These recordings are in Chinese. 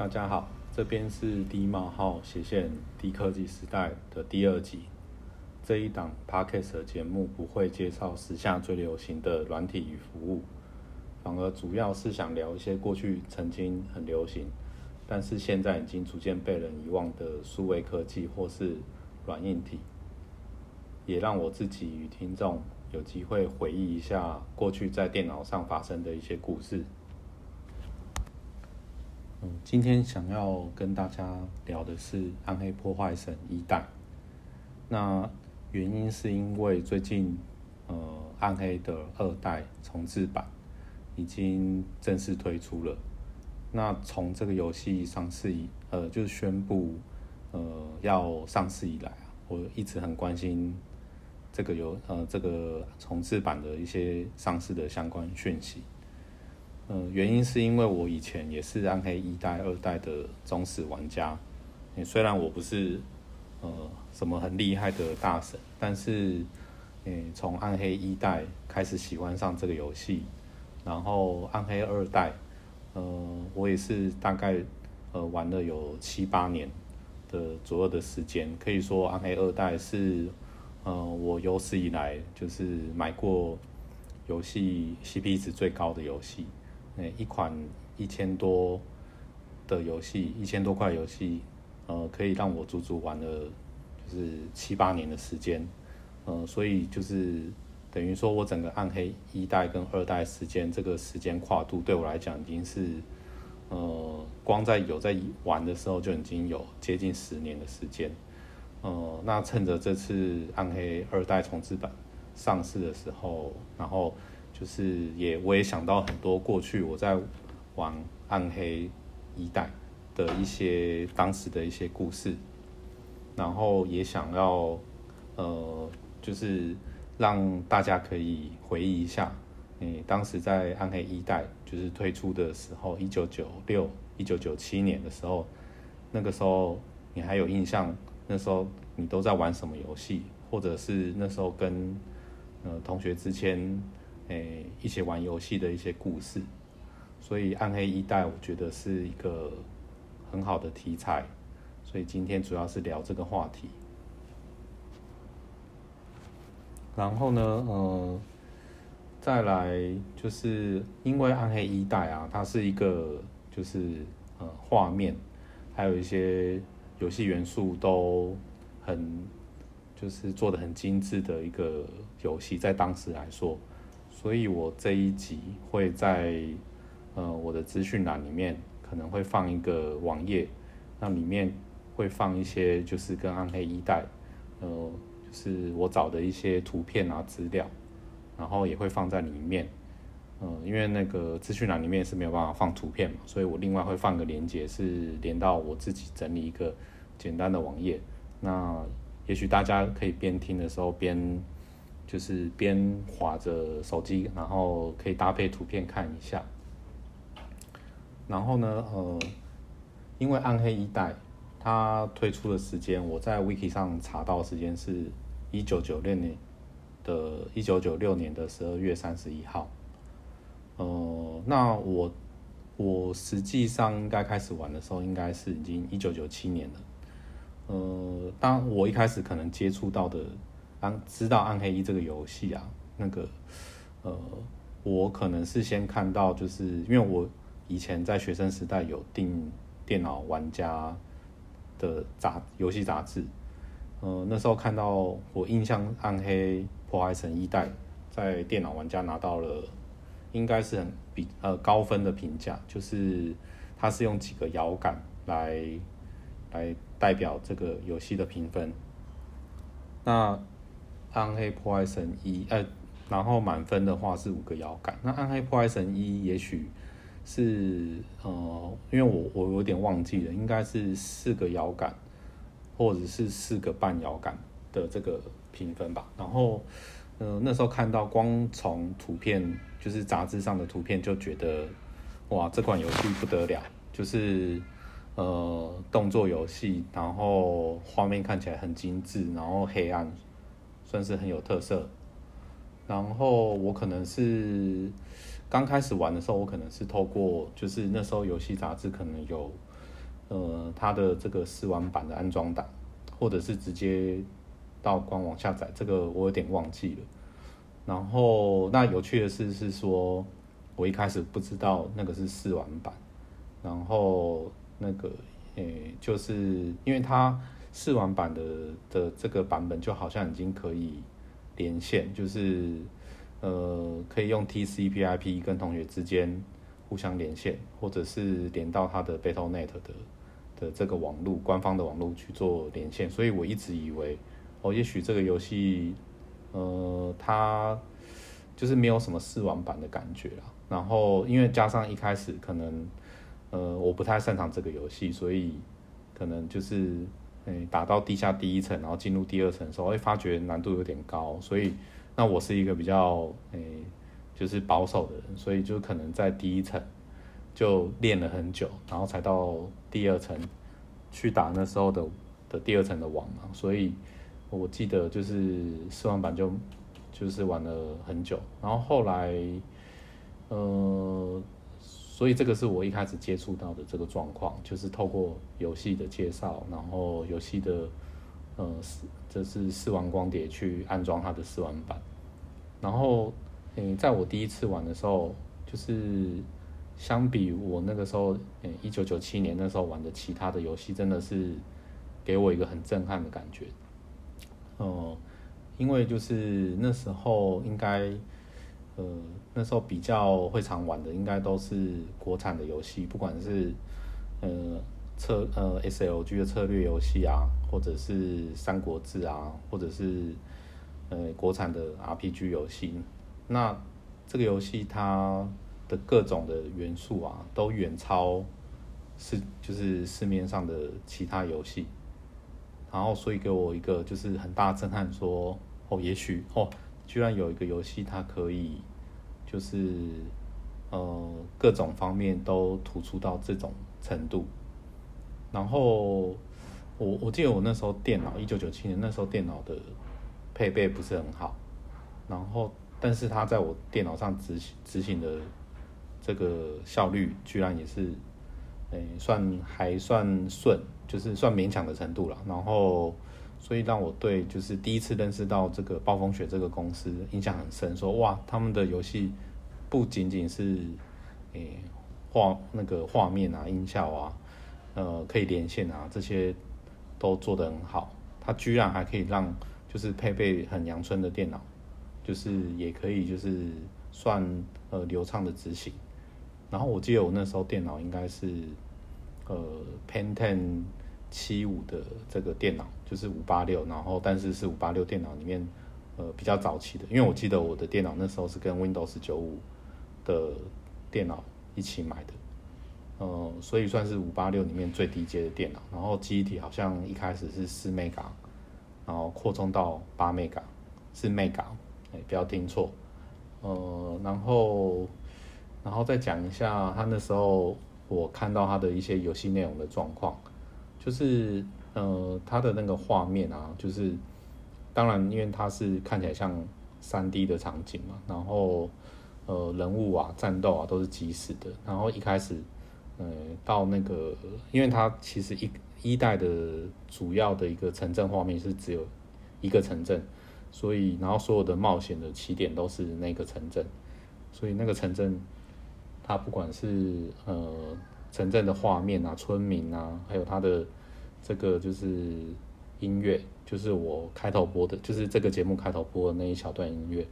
大家好，这边是低冒号斜线低科技时代的第二集。这一档 podcast 的节目不会介绍时下最流行的软体与服务，反而主要是想聊一些过去曾经很流行，但是现在已经逐渐被人遗忘的数位科技或是软硬体，也让我自己与听众有机会回忆一下过去在电脑上发生的一些故事。嗯，今天想要跟大家聊的是《暗黑破坏神一代》。那原因是因为最近，呃，《暗黑》的二代重置版已经正式推出了。那从这个游戏上市以，呃，就是宣布，呃，要上市以来啊，我一直很关心这个游，呃，这个重置版的一些上市的相关讯息。嗯，原因是因为我以前也是暗黑一代、二代的忠实玩家。虽然我不是呃什么很厉害的大神，但是嗯，从暗黑一代开始喜欢上这个游戏，然后暗黑二代，呃，我也是大概呃玩了有七八年的左右的时间。可以说暗黑二代是呃我有史以来就是买过游戏 CP 值最高的游戏。一款一千多的游戏，一千多块游戏，呃，可以让我足足玩了就是七八年的时间，呃，所以就是等于说我整个暗黑一代跟二代时间这个时间跨度对我来讲已经是，呃，光在有在玩的时候就已经有接近十年的时间，呃，那趁着这次暗黑二代重置版上市的时候，然后。就是也我也想到很多过去我在玩暗黑一代的一些当时的一些故事，然后也想要呃就是让大家可以回忆一下，你当时在暗黑一代就是推出的时候，一九九六一九九七年的时候，那个时候你还有印象？那时候你都在玩什么游戏？或者是那时候跟呃同学之间？诶，一起玩游戏的一些故事，所以《暗黑一代》我觉得是一个很好的题材，所以今天主要是聊这个话题。然后呢，呃，再来就是因为《暗黑一代》啊，它是一个就是呃画面，还有一些游戏元素都很就是做的很精致的一个游戏，在当时来说。所以我这一集会在呃我的资讯栏里面可能会放一个网页，那里面会放一些就是跟暗黑一代，呃就是我找的一些图片啊资料，然后也会放在里面，呃因为那个资讯栏里面是没有办法放图片嘛，所以我另外会放个链接是连到我自己整理一个简单的网页，那也许大家可以边听的时候边。就是边划着手机，然后可以搭配图片看一下。然后呢，呃，因为暗黑一代它推出的时间，我在 Wiki 上查到时间是一九九六年的一九九六年的十二月三十一号。呃，那我我实际上应该开始玩的时候，应该是已经一九九七年了。呃，当我一开始可能接触到的。当知道暗黑一这个游戏啊，那个呃，我可能是先看到，就是因为我以前在学生时代有订电脑玩家的杂游戏杂志，呃，那时候看到我印象暗黑破坏神一代在电脑玩家拿到了应该是很比呃高分的评价，就是它是用几个摇杆来来代表这个游戏的评分，那。暗黑破坏神一，呃，然后满分的话是五个摇杆。那暗黑破坏神一也许是，呃，因为我我有点忘记了，应该是四个摇杆，或者是四个半摇杆的这个评分吧。然后，呃，那时候看到光从图片，就是杂志上的图片，就觉得，哇，这款游戏不得了，就是呃，动作游戏，然后画面看起来很精致，然后黑暗。算是很有特色，然后我可能是刚开始玩的时候，我可能是透过就是那时候游戏杂志可能有呃它的这个试玩版的安装档，或者是直接到官网下载，这个我有点忘记了。然后那有趣的事是说，我一开始不知道那个是试玩版，然后那个诶，就是因为它试玩版的的这个版本就好像已经可以连线，就是呃可以用 TCP/IP 跟同学之间互相连线，或者是连到他的 BattleNet 的的这个网络官方的网络去做连线，所以我一直以为哦，也许这个游戏。呃，它就是没有什么试玩版的感觉啦。然后，因为加上一开始可能，呃，我不太擅长这个游戏，所以可能就是，诶，打到地下第一层，然后进入第二层的时候，会发觉难度有点高。所以，那我是一个比较，诶，就是保守的人，所以就可能在第一层就练了很久，然后才到第二层去打那时候的的第二层的网嘛。所以。我记得就是试玩版就就是玩了很久，然后后来，呃，所以这个是我一开始接触到的这个状况，就是透过游戏的介绍，然后游戏的呃这是试玩光碟去安装它的试玩版，然后，在我第一次玩的时候，就是相比我那个时候一九九七年那时候玩的其他的游戏，真的是给我一个很震撼的感觉。哦，因为就是那时候应该，呃，那时候比较会常玩的，应该都是国产的游戏，不管是呃策呃 SLG 的策略游戏啊，或者是三国志啊，或者是呃国产的 RPG 游戏。那这个游戏它的各种的元素啊，都远超市就是市面上的其他游戏。然后，所以给我一个就是很大震撼，说哦，也许哦，居然有一个游戏，它可以就是呃各种方面都突出到这种程度。然后我我记得我那时候电脑一九九七年那时候电脑的配备不是很好，然后但是它在我电脑上执行执行的这个效率，居然也是诶算还算顺。就是算勉强的程度了，然后所以让我对就是第一次认识到这个暴风雪这个公司印象很深，说哇，他们的游戏不仅仅是诶画那个画面啊、音效啊，呃，可以连线啊，这些都做得很好，它居然还可以让就是配备很阳春的电脑，就是也可以就是算呃流畅的执行。然后我记得我那时候电脑应该是呃 Pentium。七五的这个电脑就是五八六，然后但是是五八六电脑里面，呃比较早期的，因为我记得我的电脑那时候是跟 Windows 九五的电脑一起买的，呃，所以算是五八六里面最低阶的电脑。然后记忆体好像一开始是四 mega，然后扩充到八 mega，是 mega，哎不要听错，呃，然后然后再讲一下他那时候我看到他的一些游戏内容的状况。就是呃，它的那个画面啊，就是当然，因为它是看起来像三 D 的场景嘛，然后呃，人物啊、战斗啊都是即时的。然后一开始，呃，到那个，因为它其实一一代的主要的一个城镇画面是只有一个城镇，所以然后所有的冒险的起点都是那个城镇，所以那个城镇它不管是呃。城镇的画面啊，村民啊，还有它的这个就是音乐，就是我开头播的，就是这个节目开头播的那一小段音乐，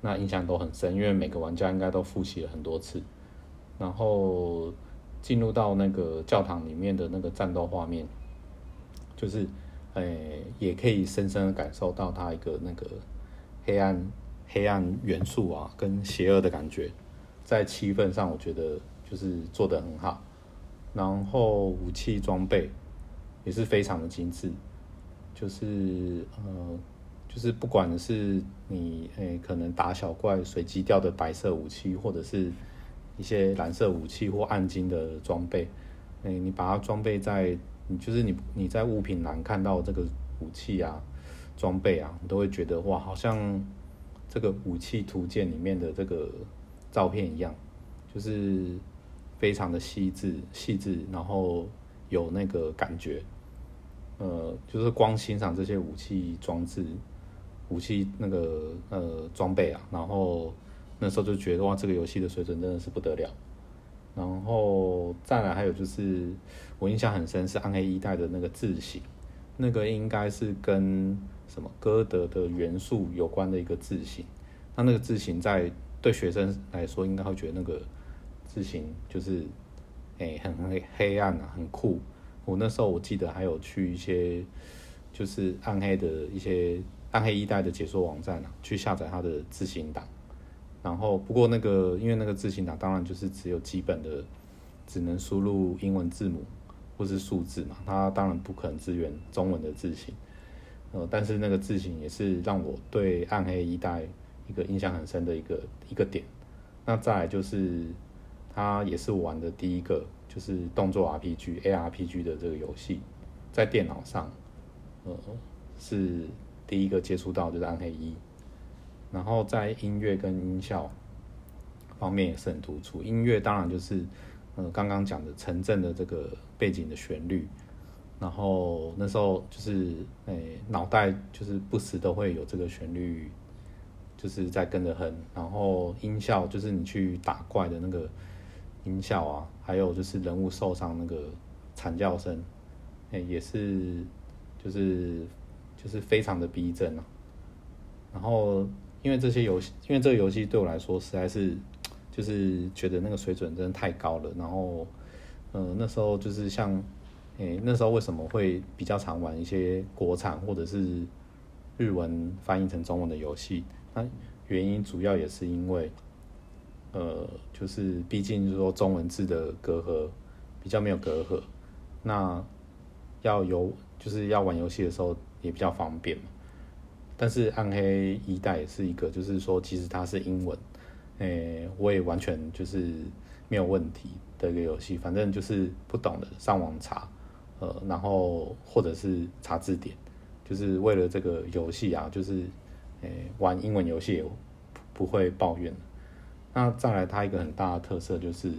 那印象都很深，因为每个玩家应该都复习了很多次。然后进入到那个教堂里面的那个战斗画面，就是诶，也可以深深的感受到它一个那个黑暗黑暗元素啊，跟邪恶的感觉，在气氛上，我觉得就是做得很好。然后武器装备也是非常的精致，就是呃，就是不管是你诶可能打小怪随机掉的白色武器，或者是一些蓝色武器或暗金的装备，诶，你把它装备在你就是你你在物品栏看到这个武器啊装备啊，你都会觉得哇，好像这个武器图鉴里面的这个照片一样，就是。非常的细致细致，然后有那个感觉，呃，就是光欣赏这些武器装置、武器那个呃装备啊，然后那时候就觉得哇，这个游戏的水准真的是不得了。然后再来还有就是我印象很深是暗黑一代的那个字形，那个应该是跟什么歌德的元素有关的一个字形。那那个字形在对学生来说，应该会觉得那个字形就是诶很黑黑暗啊，很酷。我那时候我记得还有去一些就是暗黑的一些暗黑一代的解说网站啊，去下载它的字形档。然后，不过那个，因为那个字型档当然就是只有基本的，只能输入英文字母或是数字嘛，它当然不可能支援中文的字型。呃，但是那个字型也是让我对暗黑一代一个印象很深的一个一个点。那再来就是，它也是我玩的第一个就是动作 RPG ARPG 的这个游戏，在电脑上，呃，是第一个接触到就是暗黑一。然后在音乐跟音效方面也是很突出。音乐当然就是，呃，刚刚讲的城镇的这个背景的旋律。然后那时候就是，诶，脑袋就是不时都会有这个旋律，就是在跟着哼。然后音效就是你去打怪的那个音效啊，还有就是人物受伤那个惨叫声，诶，也是就是就是非常的逼真啊。然后。因为这些游戏，因为这个游戏对我来说实在是，就是觉得那个水准真的太高了。然后，呃，那时候就是像，诶，那时候为什么会比较常玩一些国产或者是日文翻译成中文的游戏？那原因主要也是因为，呃，就是毕竟是说中文字的隔阂比较没有隔阂，那要有就是要玩游戏的时候也比较方便嘛。但是暗黑一代也是一个，就是说，其实它是英文，诶，我也完全就是没有问题的一个游戏。反正就是不懂的上网查，呃，然后或者是查字典，就是为了这个游戏啊，就是诶玩英文游戏不会抱怨。那再来，它一个很大的特色就是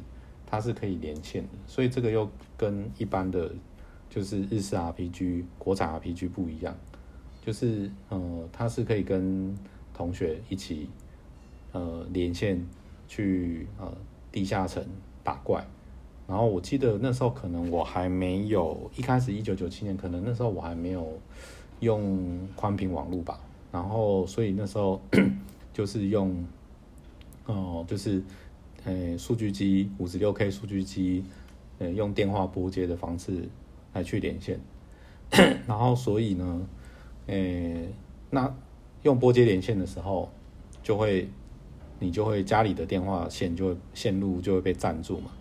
它是可以连线的，所以这个又跟一般的就是日式 RPG、国产 RPG 不一样。就是，呃，它是可以跟同学一起，呃，连线去呃地下城打怪。然后我记得那时候可能我还没有一开始一九九七年，可能那时候我还没有用宽频网络吧。然后所以那时候 就是用，哦，就是呃数据机五十六 K 数据机，呃用电话拨接的方式来去连线。然后所以呢。诶，那用拨接连线的时候，就会你就会家里的电话线就线路就会被占住嘛，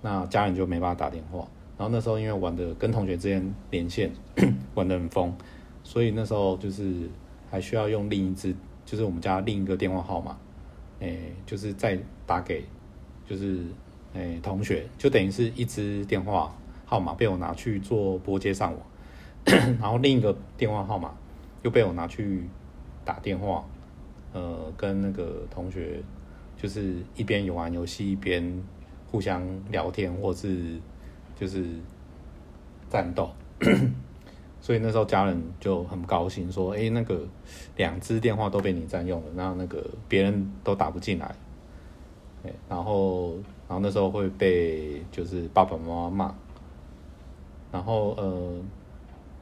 那家人就没办法打电话。然后那时候因为玩的跟同学之间连线 玩的很疯，所以那时候就是还需要用另一支，就是我们家另一个电话号码，诶，就是再打给就是诶同学，就等于是一支电话号码被我拿去做拨接上网。然后另一个电话号码又被我拿去打电话，呃，跟那个同学就是一边有玩游戏一边互相聊天，或是就是战斗。所以那时候家人就很不高兴，说：“哎，那个两只电话都被你占用了，那那个别人都打不进来。”然后，然后那时候会被就是爸爸妈妈骂，然后呃。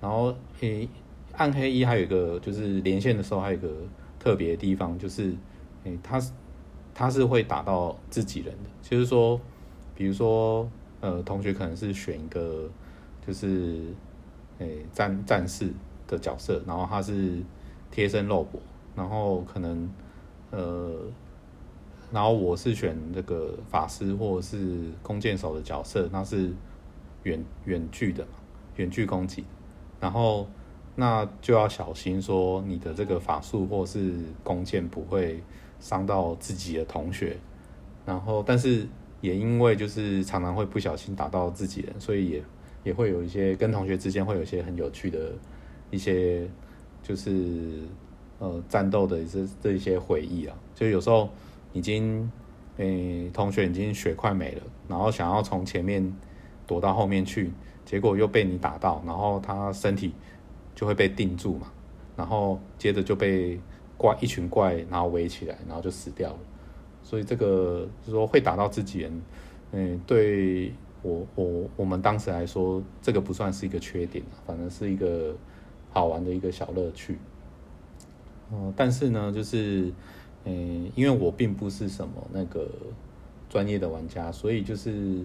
然后，诶，暗黑一还有一个就是连线的时候还有一个特别的地方，就是，诶，他是他是会打到自己人的，就是说，比如说，呃，同学可能是选一个就是，诶，战战士的角色，然后他是贴身肉搏，然后可能，呃，然后我是选这个法师或者是弓箭手的角色，那是远远距的，远距攻击。然后，那就要小心说你的这个法术或是弓箭不会伤到自己的同学。然后，但是也因为就是常常会不小心打到自己人，所以也也会有一些跟同学之间会有一些很有趣的一些就是呃战斗的这这一些回忆啊。就有时候已经诶同学已经血快没了，然后想要从前面躲到后面去。结果又被你打到，然后他身体就会被定住嘛，然后接着就被怪一群怪然后围起来，然后就死掉了。所以这个就是说会打到自己人，嗯，对我我我们当时来说，这个不算是一个缺点反正是一个好玩的一个小乐趣。但是呢，就是，嗯，因为我并不是什么那个专业的玩家，所以就是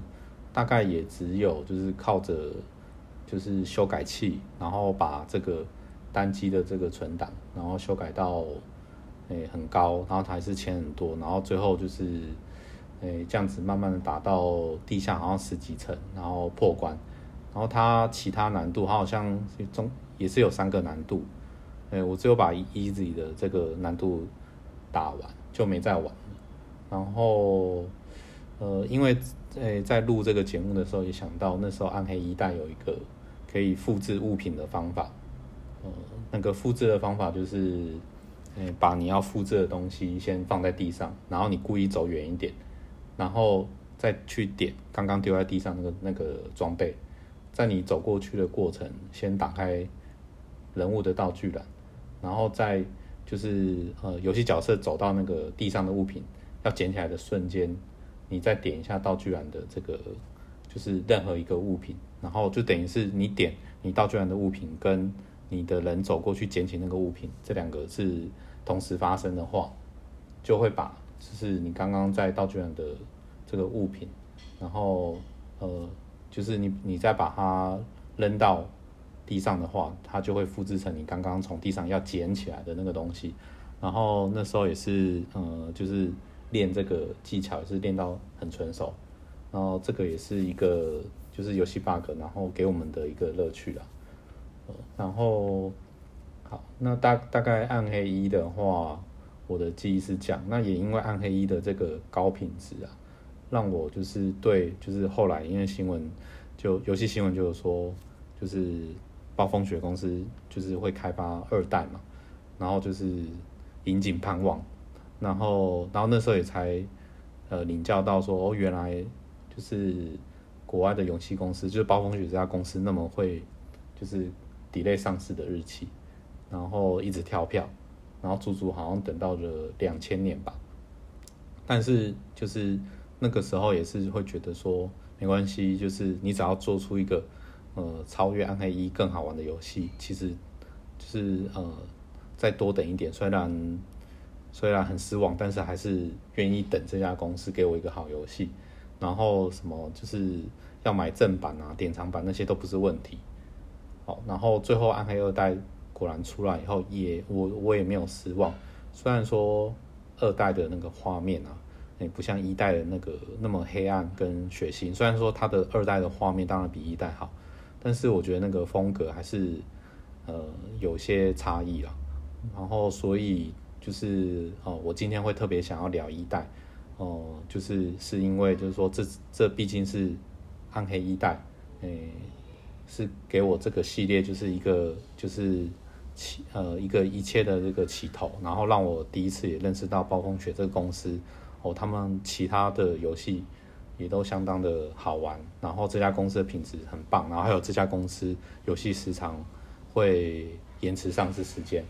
大概也只有就是靠着就是修改器，然后把这个单机的这个存档，然后修改到。诶，很高，然后它还是钱很多，然后最后就是，诶，这样子慢慢的打到地下，好像十几层，然后破关，然后它其他难度，它好像中也是有三个难度，诶，我只有把 easy 的这个难度打完，就没再玩。然后，呃，因为诶在录这个节目的时候也想到，那时候暗黑一代有一个可以复制物品的方法，呃，那个复制的方法就是。嗯，把你要复制的东西先放在地上，然后你故意走远一点，然后再去点刚刚丢在地上那个那个装备，在你走过去的过程，先打开人物的道具栏，然后再就是呃游戏角色走到那个地上的物品要捡起来的瞬间，你再点一下道具栏的这个就是任何一个物品，然后就等于是你点你道具栏的物品跟。你的人走过去捡起那个物品，这两个是同时发生的话，就会把就是你刚刚在道具上的这个物品，然后呃，就是你你再把它扔到地上的话，它就会复制成你刚刚从地上要捡起来的那个东西。然后那时候也是呃，就是练这个技巧，也是练到很纯熟。然后这个也是一个就是游戏 bug，然后给我们的一个乐趣啦。然后，好，那大大概暗黑一的话，我的记忆是这样。那也因为暗黑一的这个高品质啊，让我就是对，就是后来因为新闻，就游戏新闻就是说，就是暴风雪公司就是会开发二代嘛，然后就是引颈盼望，然后然后那时候也才呃领教到说，哦，原来就是国外的游戏公司，就是暴风雪这家公司那么会，就是。delay 上市的日期，然后一直跳票，然后足足好像等到了两千年吧。但是就是那个时候也是会觉得说没关系，就是你只要做出一个呃超越暗黑一更好玩的游戏，其实就是呃再多等一点，虽然虽然很失望，但是还是愿意等这家公司给我一个好游戏。然后什么就是要买正版啊、典藏版那些都不是问题。好，然后最后暗黑二代果然出来以后，也我我也没有失望。虽然说二代的那个画面啊，也不像一代的那个那么黑暗跟血腥。虽然说它的二代的画面当然比一代好，但是我觉得那个风格还是呃有些差异了。然后所以就是哦，我今天会特别想要聊一代哦，就是是因为就是说这这毕竟是暗黑一代，诶。是给我这个系列就是一个就是起呃一个一切的这个起头，然后让我第一次也认识到暴风雪这个公司哦，他们其他的游戏也都相当的好玩，然后这家公司的品质很棒，然后还有这家公司游戏时长会延迟上市时间，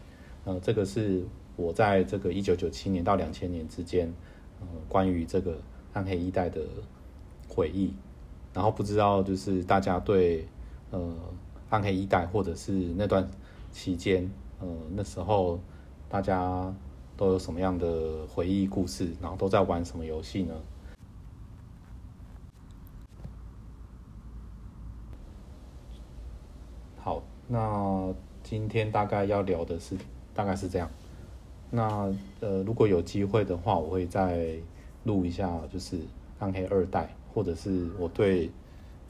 呃，这个是我在这个一九九七年到两千年之间，呃，关于这个暗黑一代的回忆，然后不知道就是大家对。呃，暗黑一代，或者是那段期间，呃，那时候大家都有什么样的回忆故事？然后都在玩什么游戏呢？好，那今天大概要聊的是，大概是这样。那呃，如果有机会的话，我会再录一下，就是暗黑二代，或者是我对。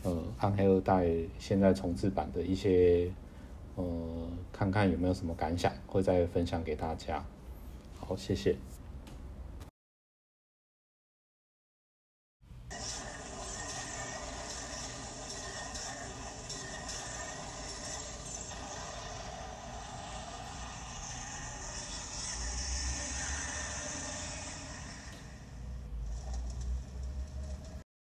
呃，暗黑二代现在重置版的一些，呃，看看有没有什么感想，会再分享给大家。好，谢谢。